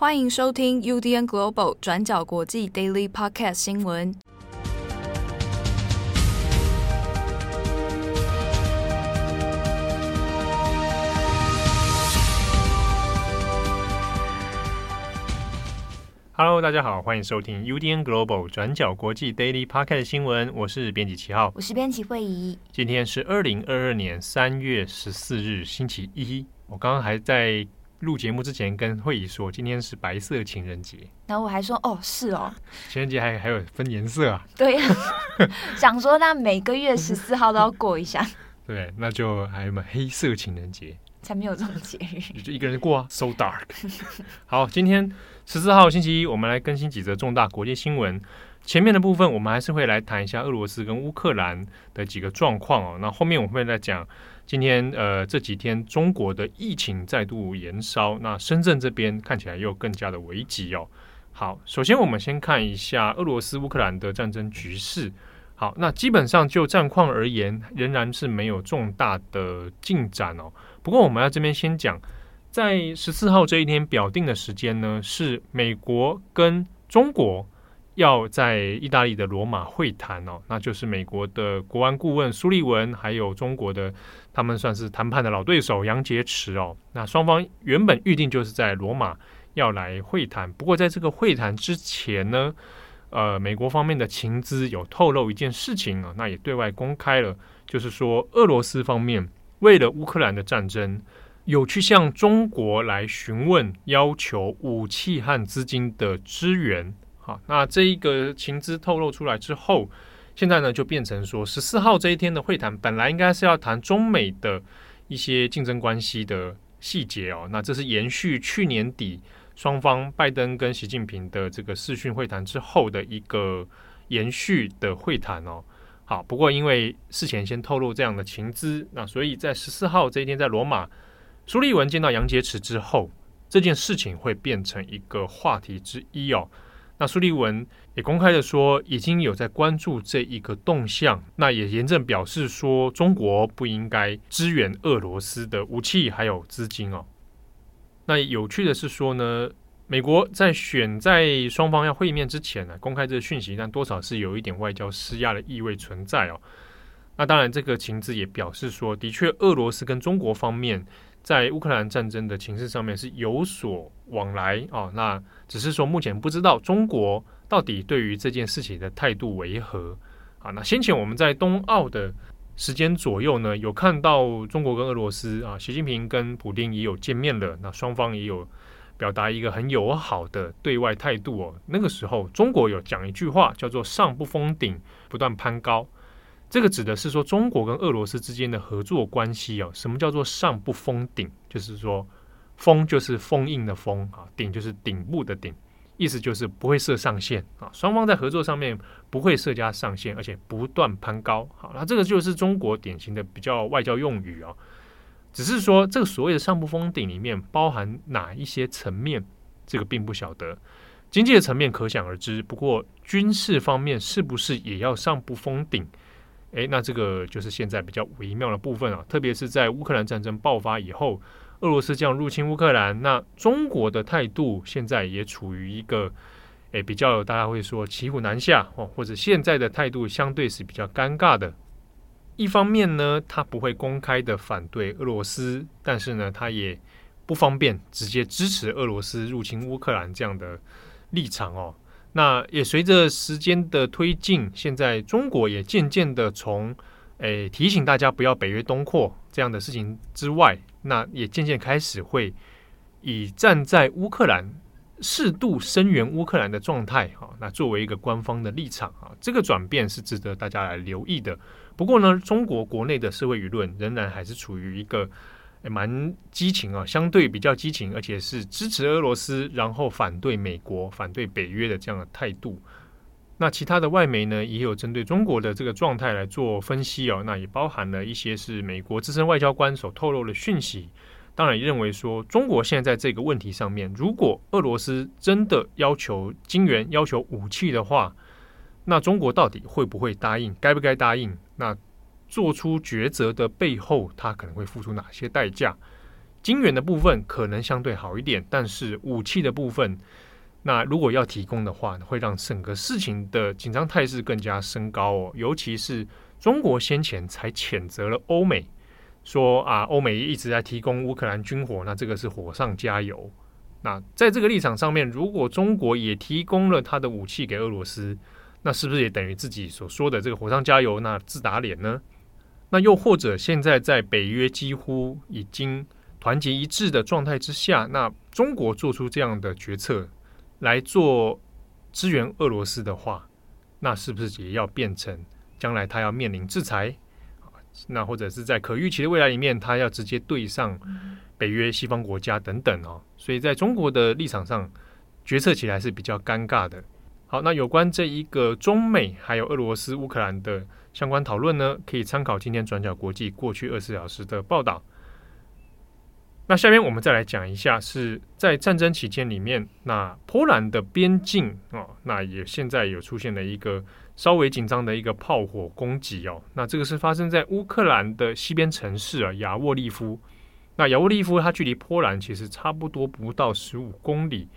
欢迎收听 UDN Global 转角国际 Daily Podcast 新闻。Hello，大家好，欢迎收听 UDN Global 转角国际 Daily Podcast 新闻。我是编辑七号，我是编辑慧仪。今天是二零二二年三月十四日，星期一。我刚刚还在。录节目之前跟慧仪说，今天是白色情人节，然后我还说哦是哦，情人节还还有分颜色啊？对呀、啊，想说那每个月十四号都要过一下，对，那就还有没有黑色情人节？才没有这种节日，就一个人过啊，so dark。好，今天十四号星期一，我们来更新几则重大国际新闻。前面的部分我们还是会来谈一下俄罗斯跟乌克兰的几个状况哦，那后面我们会再讲。今天呃这几天中国的疫情再度延烧，那深圳这边看起来又更加的危急哦。好，首先我们先看一下俄罗斯乌克兰的战争局势。好，那基本上就战况而言，仍然是没有重大的进展哦。不过我们要这边先讲，在十四号这一天表定的时间呢，是美国跟中国。要在意大利的罗马会谈哦，那就是美国的国安顾问苏利文，还有中国的他们算是谈判的老对手杨洁篪哦。那双方原本预定就是在罗马要来会谈，不过在这个会谈之前呢，呃，美国方面的情资有透露一件事情啊，那也对外公开了，就是说俄罗斯方面为了乌克兰的战争，有去向中国来询问，要求武器和资金的支援。好，那这一个情资透露出来之后，现在呢就变成说，十四号这一天的会谈本来应该是要谈中美的一些竞争关系的细节哦。那这是延续去年底双方拜登跟习近平的这个视讯会谈之后的一个延续的会谈哦。好，不过因为事前先透露这样的情资，那所以在十四号这一天在罗马，苏利文见到杨洁篪之后，这件事情会变成一个话题之一哦。那苏利文也公开的说，已经有在关注这一个动向，那也严正表示说，中国不应该支援俄罗斯的武器还有资金哦。那有趣的是说呢，美国在选在双方要会面之前呢，公开这个讯息，但多少是有一点外交施压的意味存在哦。那当然，这个情资也表示说，的确，俄罗斯跟中国方面。在乌克兰战争的情势上面是有所往来哦，那只是说目前不知道中国到底对于这件事情的态度为何啊？那先前我们在冬奥的时间左右呢，有看到中国跟俄罗斯啊，习近平跟普丁也有见面了，那双方也有表达一个很友好的对外态度哦。那个时候中国有讲一句话叫做“上不封顶，不断攀高”。这个指的是说中国跟俄罗斯之间的合作关系哦。什么叫做上不封顶？就是说，封就是封印的封啊，顶就是顶部的顶，意思就是不会设上限啊。双方在合作上面不会设加上限，而且不断攀高。好，那这个就是中国典型的比较外交用语啊。只是说这个所谓的上不封顶里面包含哪一些层面，这个并不晓得。经济的层面可想而知，不过军事方面是不是也要上不封顶？诶，那这个就是现在比较微妙的部分啊，特别是在乌克兰战争爆发以后，俄罗斯这样入侵乌克兰，那中国的态度现在也处于一个诶比较大家会说骑虎难下哦，或者现在的态度相对是比较尴尬的。一方面呢，他不会公开的反对俄罗斯，但是呢，他也不方便直接支持俄罗斯入侵乌克兰这样的立场哦。那也随着时间的推进，现在中国也渐渐的从诶提醒大家不要北约东扩这样的事情之外，那也渐渐开始会以站在乌克兰适度声援乌克兰的状态啊，那作为一个官方的立场啊，这个转变是值得大家来留意的。不过呢，中国国内的社会舆论仍然还是处于一个。蛮激情啊，相对比较激情，而且是支持俄罗斯，然后反对美国、反对北约的这样的态度。那其他的外媒呢，也有针对中国的这个状态来做分析哦。那也包含了一些是美国资深外交官所透露的讯息。当然，也认为说中国现在在这个问题上面，如果俄罗斯真的要求金援、要求武器的话，那中国到底会不会答应？该不该答应？那？做出抉择的背后，他可能会付出哪些代价？金援的部分可能相对好一点，但是武器的部分，那如果要提供的话，会让整个事情的紧张态势更加升高哦。尤其是中国先前才谴责了欧美，说啊，欧美一直在提供乌克兰军火，那这个是火上加油。那在这个立场上面，如果中国也提供了他的武器给俄罗斯，那是不是也等于自己所说的这个火上加油，那自打脸呢？那又或者现在在北约几乎已经团结一致的状态之下，那中国做出这样的决策来做支援俄罗斯的话，那是不是也要变成将来他要面临制裁？那或者是在可预期的未来里面，他要直接对上北约西方国家等等哦。所以在中国的立场上，决策起来是比较尴尬的。好，那有关这一个中美还有俄罗斯乌克兰的相关讨论呢，可以参考今天转角国际过去二十四小时的报道。那下边我们再来讲一下，是在战争期间里面，那波兰的边境哦，那也现在有出现了一个稍微紧张的一个炮火攻击哦。那这个是发生在乌克兰的西边城市啊，亚沃利夫。那亚沃利夫它距离波兰其实差不多不到十五公里。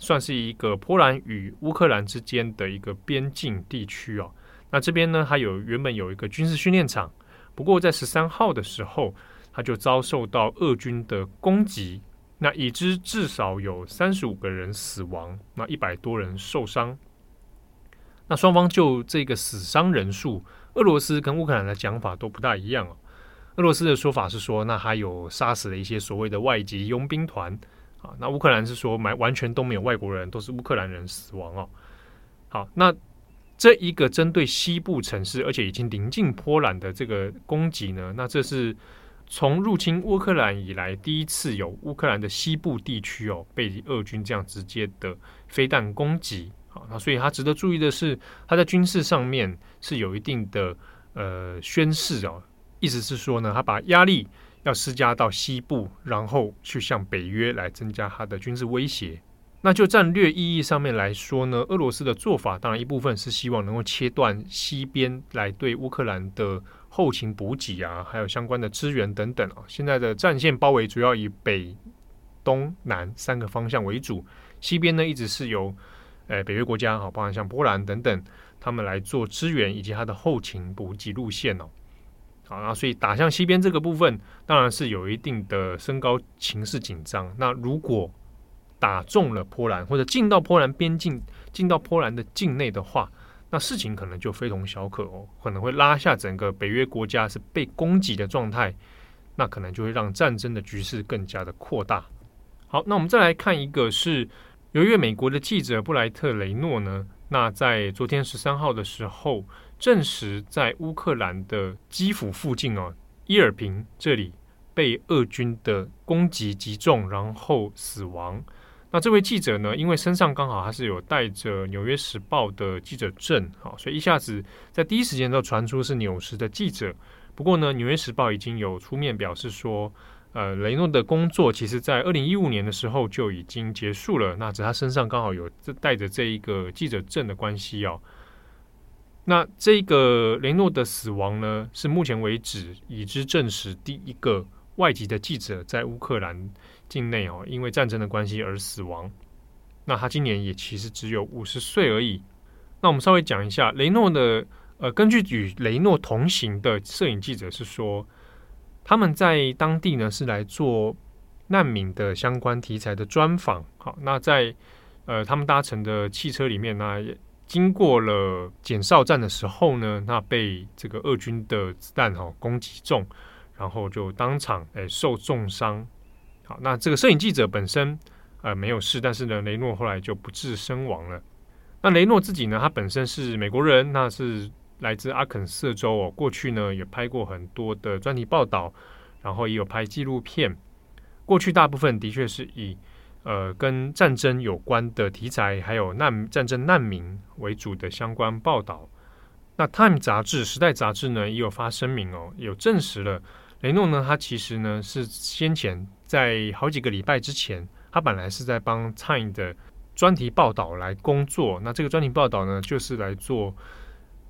算是一个波兰与乌克兰之间的一个边境地区哦。那这边呢，还有原本有一个军事训练场，不过在十三号的时候，它就遭受到俄军的攻击。那已知至少有三十五个人死亡，那一百多人受伤。那双方就这个死伤人数，俄罗斯跟乌克兰的讲法都不大一样哦。俄罗斯的说法是说，那还有杀死了一些所谓的外籍佣兵团。啊，那乌克兰是说，买完全都没有外国人，都是乌克兰人死亡哦。好，那这一个针对西部城市，而且已经临近波兰的这个攻击呢，那这是从入侵乌克兰以来第一次有乌克兰的西部地区哦被俄军这样直接的飞弹攻击。啊，那所以它值得注意的是，它在军事上面是有一定的呃宣示哦，意思是说呢，它把压力。要施加到西部，然后去向北约来增加它的军事威胁。那就战略意义上面来说呢，俄罗斯的做法当然一部分是希望能够切断西边来对乌克兰的后勤补给啊，还有相关的支援等等啊。现在的战线包围主要以北、东南三个方向为主，西边呢一直是由呃北约国家啊，包含像波兰等等，他们来做支援以及它的后勤补给路线哦。好，那所以打向西边这个部分，当然是有一定的升高情势紧张。那如果打中了波兰，或者进到波兰边境，进到波兰的境内的话，那事情可能就非同小可哦，可能会拉下整个北约国家是被攻击的状态，那可能就会让战争的局势更加的扩大。好，那我们再来看一个是，由于美国的记者布莱特雷诺呢，那在昨天十三号的时候。证实在乌克兰的基辅附近哦，伊尔平这里被俄军的攻击击中，然后死亡。那这位记者呢，因为身上刚好还是有带着《纽约时报》的记者证，好，所以一下子在第一时间都传出是纽时的记者。不过呢，《纽约时报》已经有出面表示说，呃，雷诺的工作其实在二零一五年的时候就已经结束了。那只他身上刚好有这带着这一个记者证的关系哦。那这个雷诺的死亡呢，是目前为止已知证实第一个外籍的记者在乌克兰境内哦，因为战争的关系而死亡。那他今年也其实只有五十岁而已。那我们稍微讲一下雷诺的，呃，根据与雷诺同行的摄影记者是说，他们在当地呢是来做难民的相关题材的专访。好，那在呃他们搭乘的汽车里面呢，也。经过了简绍站的时候呢，那被这个俄军的子弹哈攻击中，然后就当场诶受重伤。好，那这个摄影记者本身呃没有事，但是呢，雷诺后来就不治身亡了。那雷诺自己呢，他本身是美国人，那是来自阿肯色州哦。过去呢也拍过很多的专题报道，然后也有拍纪录片。过去大部分的确是以。呃，跟战争有关的题材，还有难战争难民为主的相关报道。那《Time》杂志、《时代》杂志呢，也有发声明哦，有证实了雷诺呢，他其实呢是先前在好几个礼拜之前，他本来是在帮《Time》的专题报道来工作。那这个专题报道呢，就是来做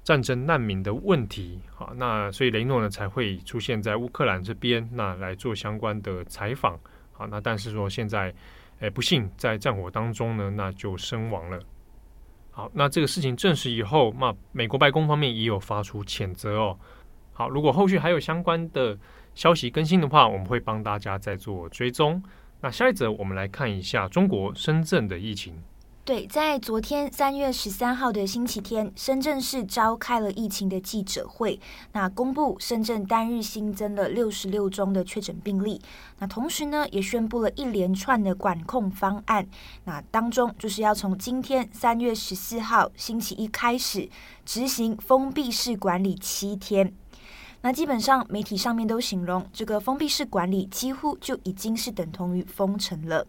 战争难民的问题。好，那所以雷诺呢才会出现在乌克兰这边，那来做相关的采访。好，那但是说现在，诶，不幸在战火当中呢，那就身亡了。好，那这个事情证实以后，那美国白宫方面也有发出谴责哦。好，如果后续还有相关的消息更新的话，我们会帮大家再做追踪。那下一则，我们来看一下中国深圳的疫情。对，在昨天三月十三号的星期天，深圳市召开了疫情的记者会，那公布深圳单日新增了六十六宗的确诊病例，那同时呢，也宣布了一连串的管控方案，那当中就是要从今天三月十四号星期一开始执行封闭式管理七天，那基本上媒体上面都形容这个封闭式管理几乎就已经是等同于封城了，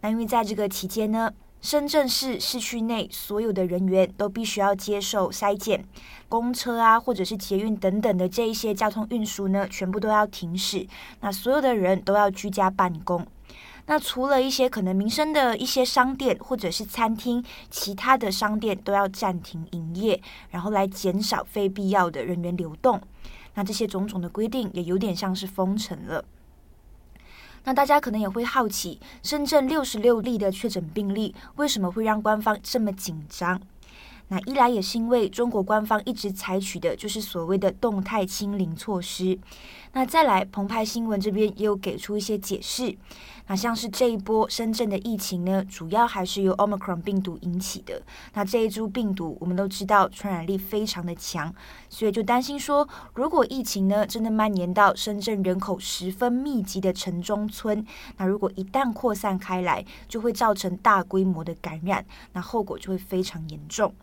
那因为在这个期间呢。深圳市市区内所有的人员都必须要接受筛检，公车啊，或者是捷运等等的这一些交通运输呢，全部都要停驶。那所有的人都要居家办公。那除了一些可能民生的一些商店或者是餐厅，其他的商店都要暂停营业，然后来减少非必要的人员流动。那这些种种的规定也有点像是封城了。那大家可能也会好奇，深圳六十六例的确诊病例为什么会让官方这么紧张？那一来也是因为中国官方一直采取的就是所谓的动态清零措施。那再来，澎湃新闻这边也有给出一些解释。那像是这一波深圳的疫情呢，主要还是由 Omicron 病毒引起的。那这一株病毒我们都知道传染力非常的强，所以就担心说，如果疫情呢真的蔓延到深圳人口十分密集的城中村，那如果一旦扩散开来，就会造成大规模的感染，那后果就会非常严重。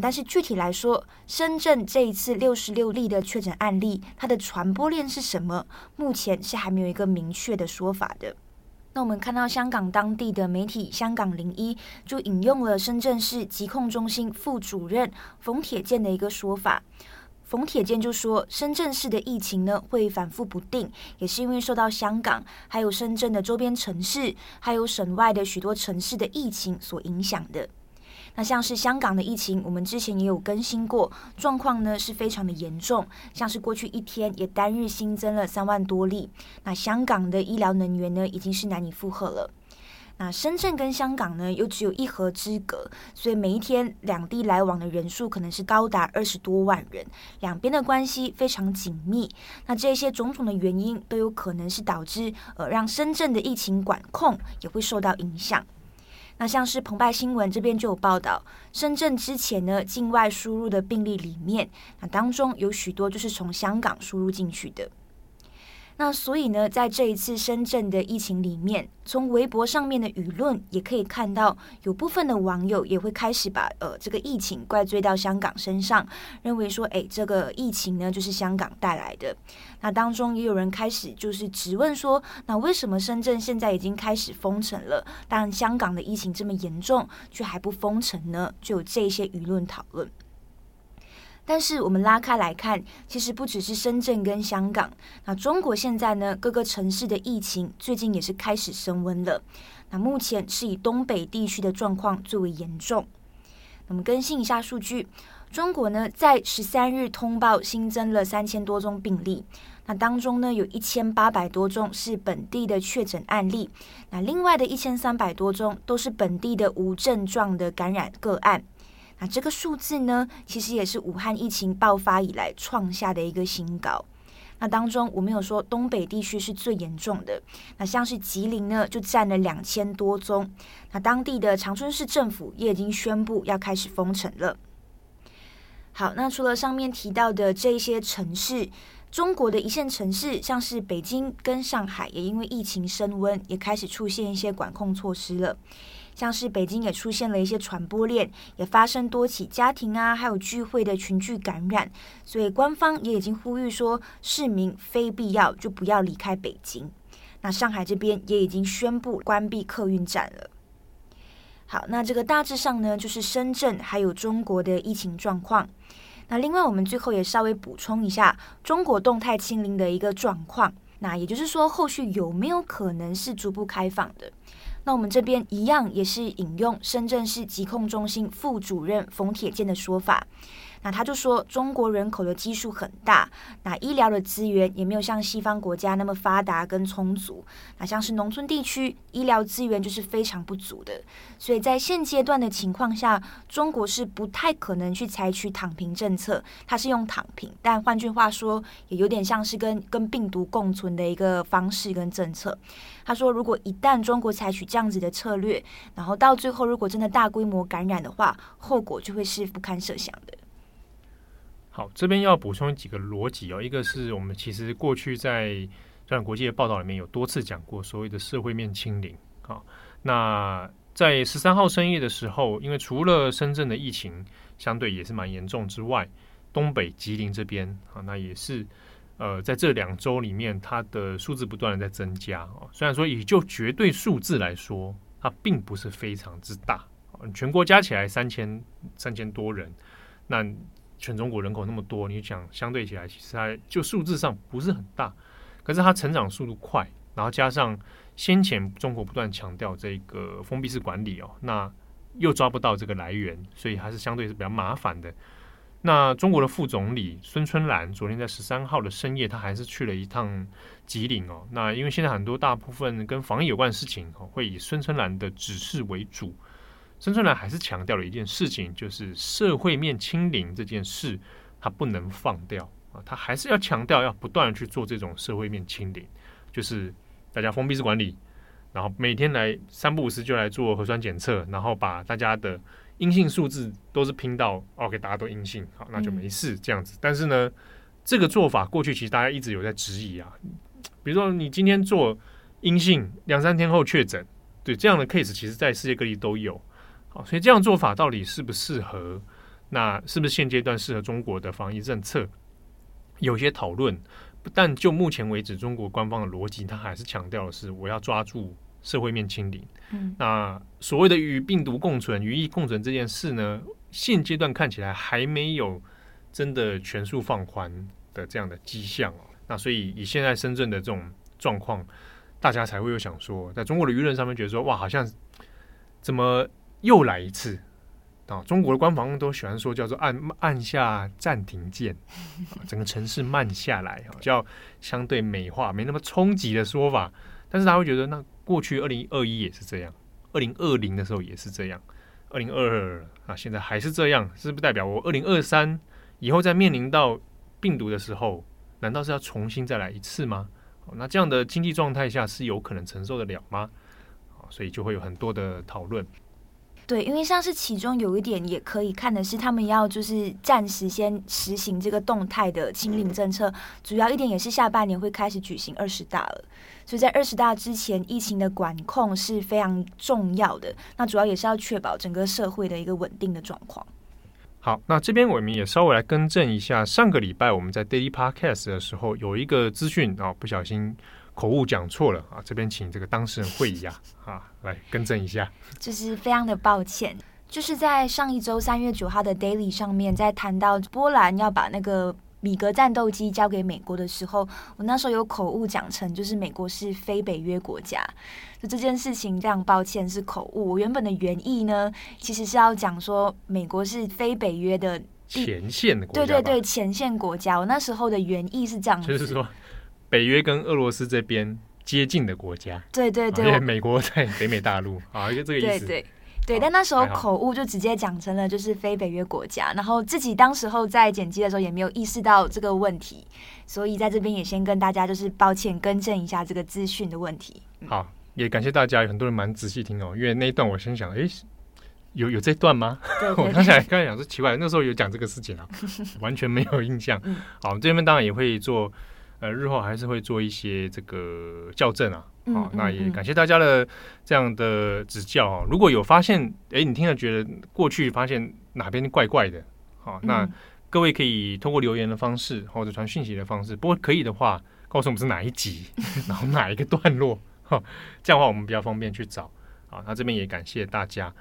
但是具体来说，深圳这一次六十六例的确诊案例，它的传播链是什么？目前是还没有一个明确的说法的。那我们看到香港当地的媒体《香港零一》就引用了深圳市疾控中心副主任冯铁健的一个说法。冯铁健就说，深圳市的疫情呢会反复不定，也是因为受到香港还有深圳的周边城市，还有省外的许多城市的疫情所影响的。那像是香港的疫情，我们之前也有更新过，状况呢是非常的严重，像是过去一天也单日新增了三万多例，那香港的医疗能源呢已经是难以负荷了。那深圳跟香港呢又只有一河之隔，所以每一天两地来往的人数可能是高达二十多万人，两边的关系非常紧密。那这些种种的原因都有可能是导致呃让深圳的疫情管控也会受到影响。那像是澎湃新闻这边就有报道，深圳之前呢境外输入的病例里面，那当中有许多就是从香港输入进去的。那所以呢，在这一次深圳的疫情里面，从微博上面的舆论也可以看到，有部分的网友也会开始把呃这个疫情怪罪到香港身上，认为说，哎，这个疫情呢就是香港带来的。那当中也有人开始就是质问说，那为什么深圳现在已经开始封城了，但香港的疫情这么严重，却还不封城呢？就有这些舆论讨论。但是我们拉开来看，其实不只是深圳跟香港，那中国现在呢，各个城市的疫情最近也是开始升温了。那目前是以东北地区的状况最为严重。那么更新一下数据，中国呢在十三日通报新增了三千多宗病例，那当中呢有一千八百多宗是本地的确诊案例，那另外的一千三百多宗都是本地的无症状的感染个案。那这个数字呢，其实也是武汉疫情爆发以来创下的一个新高。那当中我们有说东北地区是最严重的，那像是吉林呢，就占了两千多宗。那当地的长春市政府也已经宣布要开始封城了。好，那除了上面提到的这些城市，中国的一线城市像是北京跟上海，也因为疫情升温，也开始出现一些管控措施了。像是北京也出现了一些传播链，也发生多起家庭啊，还有聚会的群聚感染，所以官方也已经呼吁说，市民非必要就不要离开北京。那上海这边也已经宣布关闭客运站了。好，那这个大致上呢，就是深圳还有中国的疫情状况。那另外我们最后也稍微补充一下中国动态清零的一个状况。那也就是说，后续有没有可能是逐步开放的？那我们这边一样也是引用深圳市疾控中心副主任冯铁建的说法。那他就说，中国人口的基数很大，那医疗的资源也没有像西方国家那么发达跟充足。那像是农村地区，医疗资源就是非常不足的。所以在现阶段的情况下，中国是不太可能去采取躺平政策。它是用躺平，但换句话说，也有点像是跟跟病毒共存的一个方式跟政策。他说，如果一旦中国采取这样子的策略，然后到最后如果真的大规模感染的话，后果就会是不堪设想的。好，这边要补充几个逻辑哦。一个是我们其实过去在这样国际的报道里面有多次讲过所谓的社会面清零啊。那在十三号深夜的时候，因为除了深圳的疫情相对也是蛮严重之外，东北吉林这边啊，那也是呃在这两周里面，它的数字不断的在增加哦。虽然说以就绝对数字来说，它并不是非常之大，全国加起来三千三千多人，那。全中国人口那么多，你想相对起来，其实它就数字上不是很大，可是它成长速度快，然后加上先前中国不断强调这个封闭式管理哦，那又抓不到这个来源，所以还是相对是比较麻烦的。那中国的副总理孙春兰昨天在十三号的深夜，他还是去了一趟吉林哦。那因为现在很多大部分跟防疫有关的事情哦，会以孙春兰的指示为主。孙春兰还是强调了一件事情，就是社会面清零这件事，他不能放掉啊，他还是要强调要不断的去做这种社会面清零，就是大家封闭式管理，然后每天来三不五时就来做核酸检测，然后把大家的阴性数字都是拼到 OK，大家都阴性，好，那就没事这样子。但是呢，这个做法过去其实大家一直有在质疑啊，比如说你今天做阴性，两三天后确诊，对这样的 case，其实在世界各地都有。所以这样做法到底适不适合？那是不是现阶段适合中国的防疫政策？有些讨论，但就目前为止，中国官方的逻辑，它还是强调的是我要抓住社会面清零。嗯，那所谓的与病毒共存、与疫共存这件事呢，现阶段看起来还没有真的全数放宽的这样的迹象哦。那所以以现在深圳的这种状况，大家才会有想说，在中国的舆论上面觉得说，哇，好像怎么？又来一次啊！中国的官方都喜欢说叫做按按下暂停键，整个城市慢下来，叫相对美化，没那么冲击的说法。但是他会觉得，那过去二零二一也是这样，二零二零的时候也是这样，二零二二啊，现在还是这样，是不是代表我二零二三以后在面临到病毒的时候，难道是要重新再来一次吗？那这样的经济状态下是有可能承受得了吗？所以就会有很多的讨论。对，因为像是其中有一点也可以看的是，他们要就是暂时先实行这个动态的清零政策，主要一点也是下半年会开始举行二十大了，所以在二十大之前，疫情的管控是非常重要的。那主要也是要确保整个社会的一个稳定的状况。好，那这边我们也稍微来更正一下，上个礼拜我们在 Daily Podcast 的时候有一个资讯啊，不小心。口误讲错了啊！这边请这个当事人会议啊，啊来更正一下。就是非常的抱歉，就是在上一周三月九号的 Daily 上面，在谈到波兰要把那个米格战斗机交给美国的时候，我那时候有口误讲成就是美国是非北约国家，就这件事情非常抱歉是口误。我原本的原意呢，其实是要讲说美国是非北约的前线的国家，对对对，前线国家。我那时候的原意是这样子，就是说。北约跟俄罗斯这边接近的国家，对对对，因为美国在北美大陆 啊，就这个意思。对对对，但那时候口误就直接讲成了就是非北约国家，然后自己当时候在剪辑的时候也没有意识到这个问题，所以在这边也先跟大家就是抱歉更正一下这个资讯的问题。好，也感谢大家，有很多人蛮仔细听哦，因为那一段我先想，哎，有有这段吗？对对 对，我刚才刚才讲说奇怪，那时候有讲这个事情啊，完全没有印象。好，这边当然也会做。呃，日后还是会做一些这个校正啊，好、嗯哦，那也感谢大家的这样的指教啊、哦。如果有发现，哎，你听了觉得过去发现哪边怪怪的，好、哦，那各位可以通过留言的方式或者传讯息的方式，不过可以的话，告诉我们是哪一集，然后哪一个段落，哈、哦，这样的话我们比较方便去找。好，那这边也感谢大家。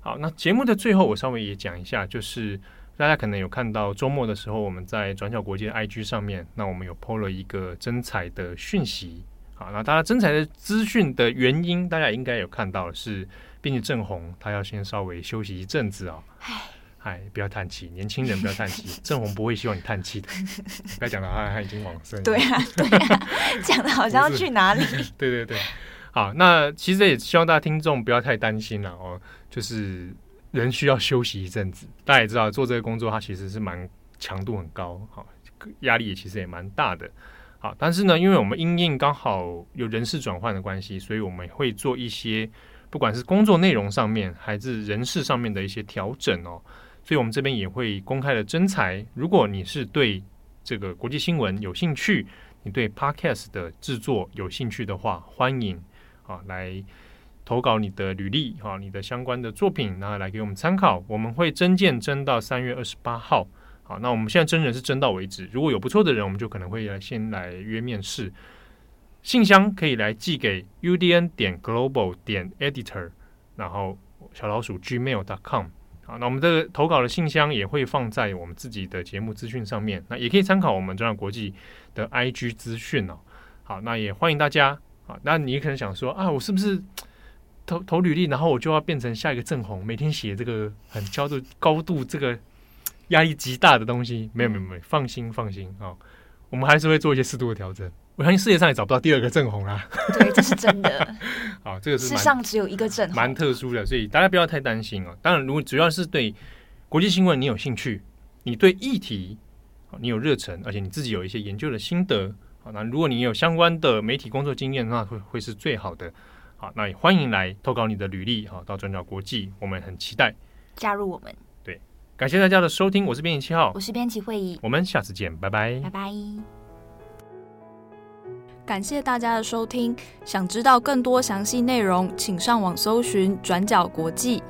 好，那节目的最后我稍微也讲一下，就是。大家可能有看到周末的时候，我们在转角国际的 IG 上面，那我们有 po 了一个征才的讯息。好，那大家征才的资讯的原因，大家应该有看到是，编辑郑红他要先稍微休息一阵子啊、哦。哎，不要叹气，年轻人不要叹气，郑红不会希望你叹气的。不要讲到他他已经往生。对啊，对啊，讲的好像要去哪里？对对对，好，那其实也希望大家听众不要太担心了哦，就是人需要休息一阵子。大家也知道，做这个工作它其实是蛮强度很高，好，压力也其实也蛮大的。好，但是呢，因为我们因应刚好有人事转换的关系，所以我们会做一些不管是工作内容上面还是人事上面的一些调整哦。所以，我们这边也会公开的征才。如果你是对这个国际新闻有兴趣，你对 Podcast 的制作有兴趣的话，欢迎啊来投稿你的履历哈，你的相关的作品，然后来给我们参考。我们会征件征到三月二十八号。好，那我们现在征人是征到为止。如果有不错的人，我们就可能会来先来约面试。信箱可以来寄给 udn 点 global 点 editor，然后小老鼠 gmail.com。好，那我们这个投稿的信箱也会放在我们自己的节目资讯上面，那也可以参考我们中央国际的 IG 资讯哦。好，那也欢迎大家。好，那你可能想说啊，我是不是投投履历，然后我就要变成下一个正红，每天写这个很高度高度这个压力极大的东西？没有没有没有，放心放心啊，我们还是会做一些适度的调整。我相信世界上也找不到第二个正红啦。对，这是真的。好，这个是世上只有一个正红，蛮特殊的，所以大家不要太担心哦。当然，如果主要是对国际新闻你有兴趣，你对议题你有热忱，而且你自己有一些研究的心得，好，那如果你有相关的媒体工作经验，那会会是最好的。好，那也欢迎来投稿你的履历，哈，到转角国际，我们很期待加入我们。对，感谢大家的收听，我是编辑七号，我是编辑会议，我们下次见，拜拜，拜拜。感谢大家的收听，想知道更多详细内容，请上网搜寻“转角国际”。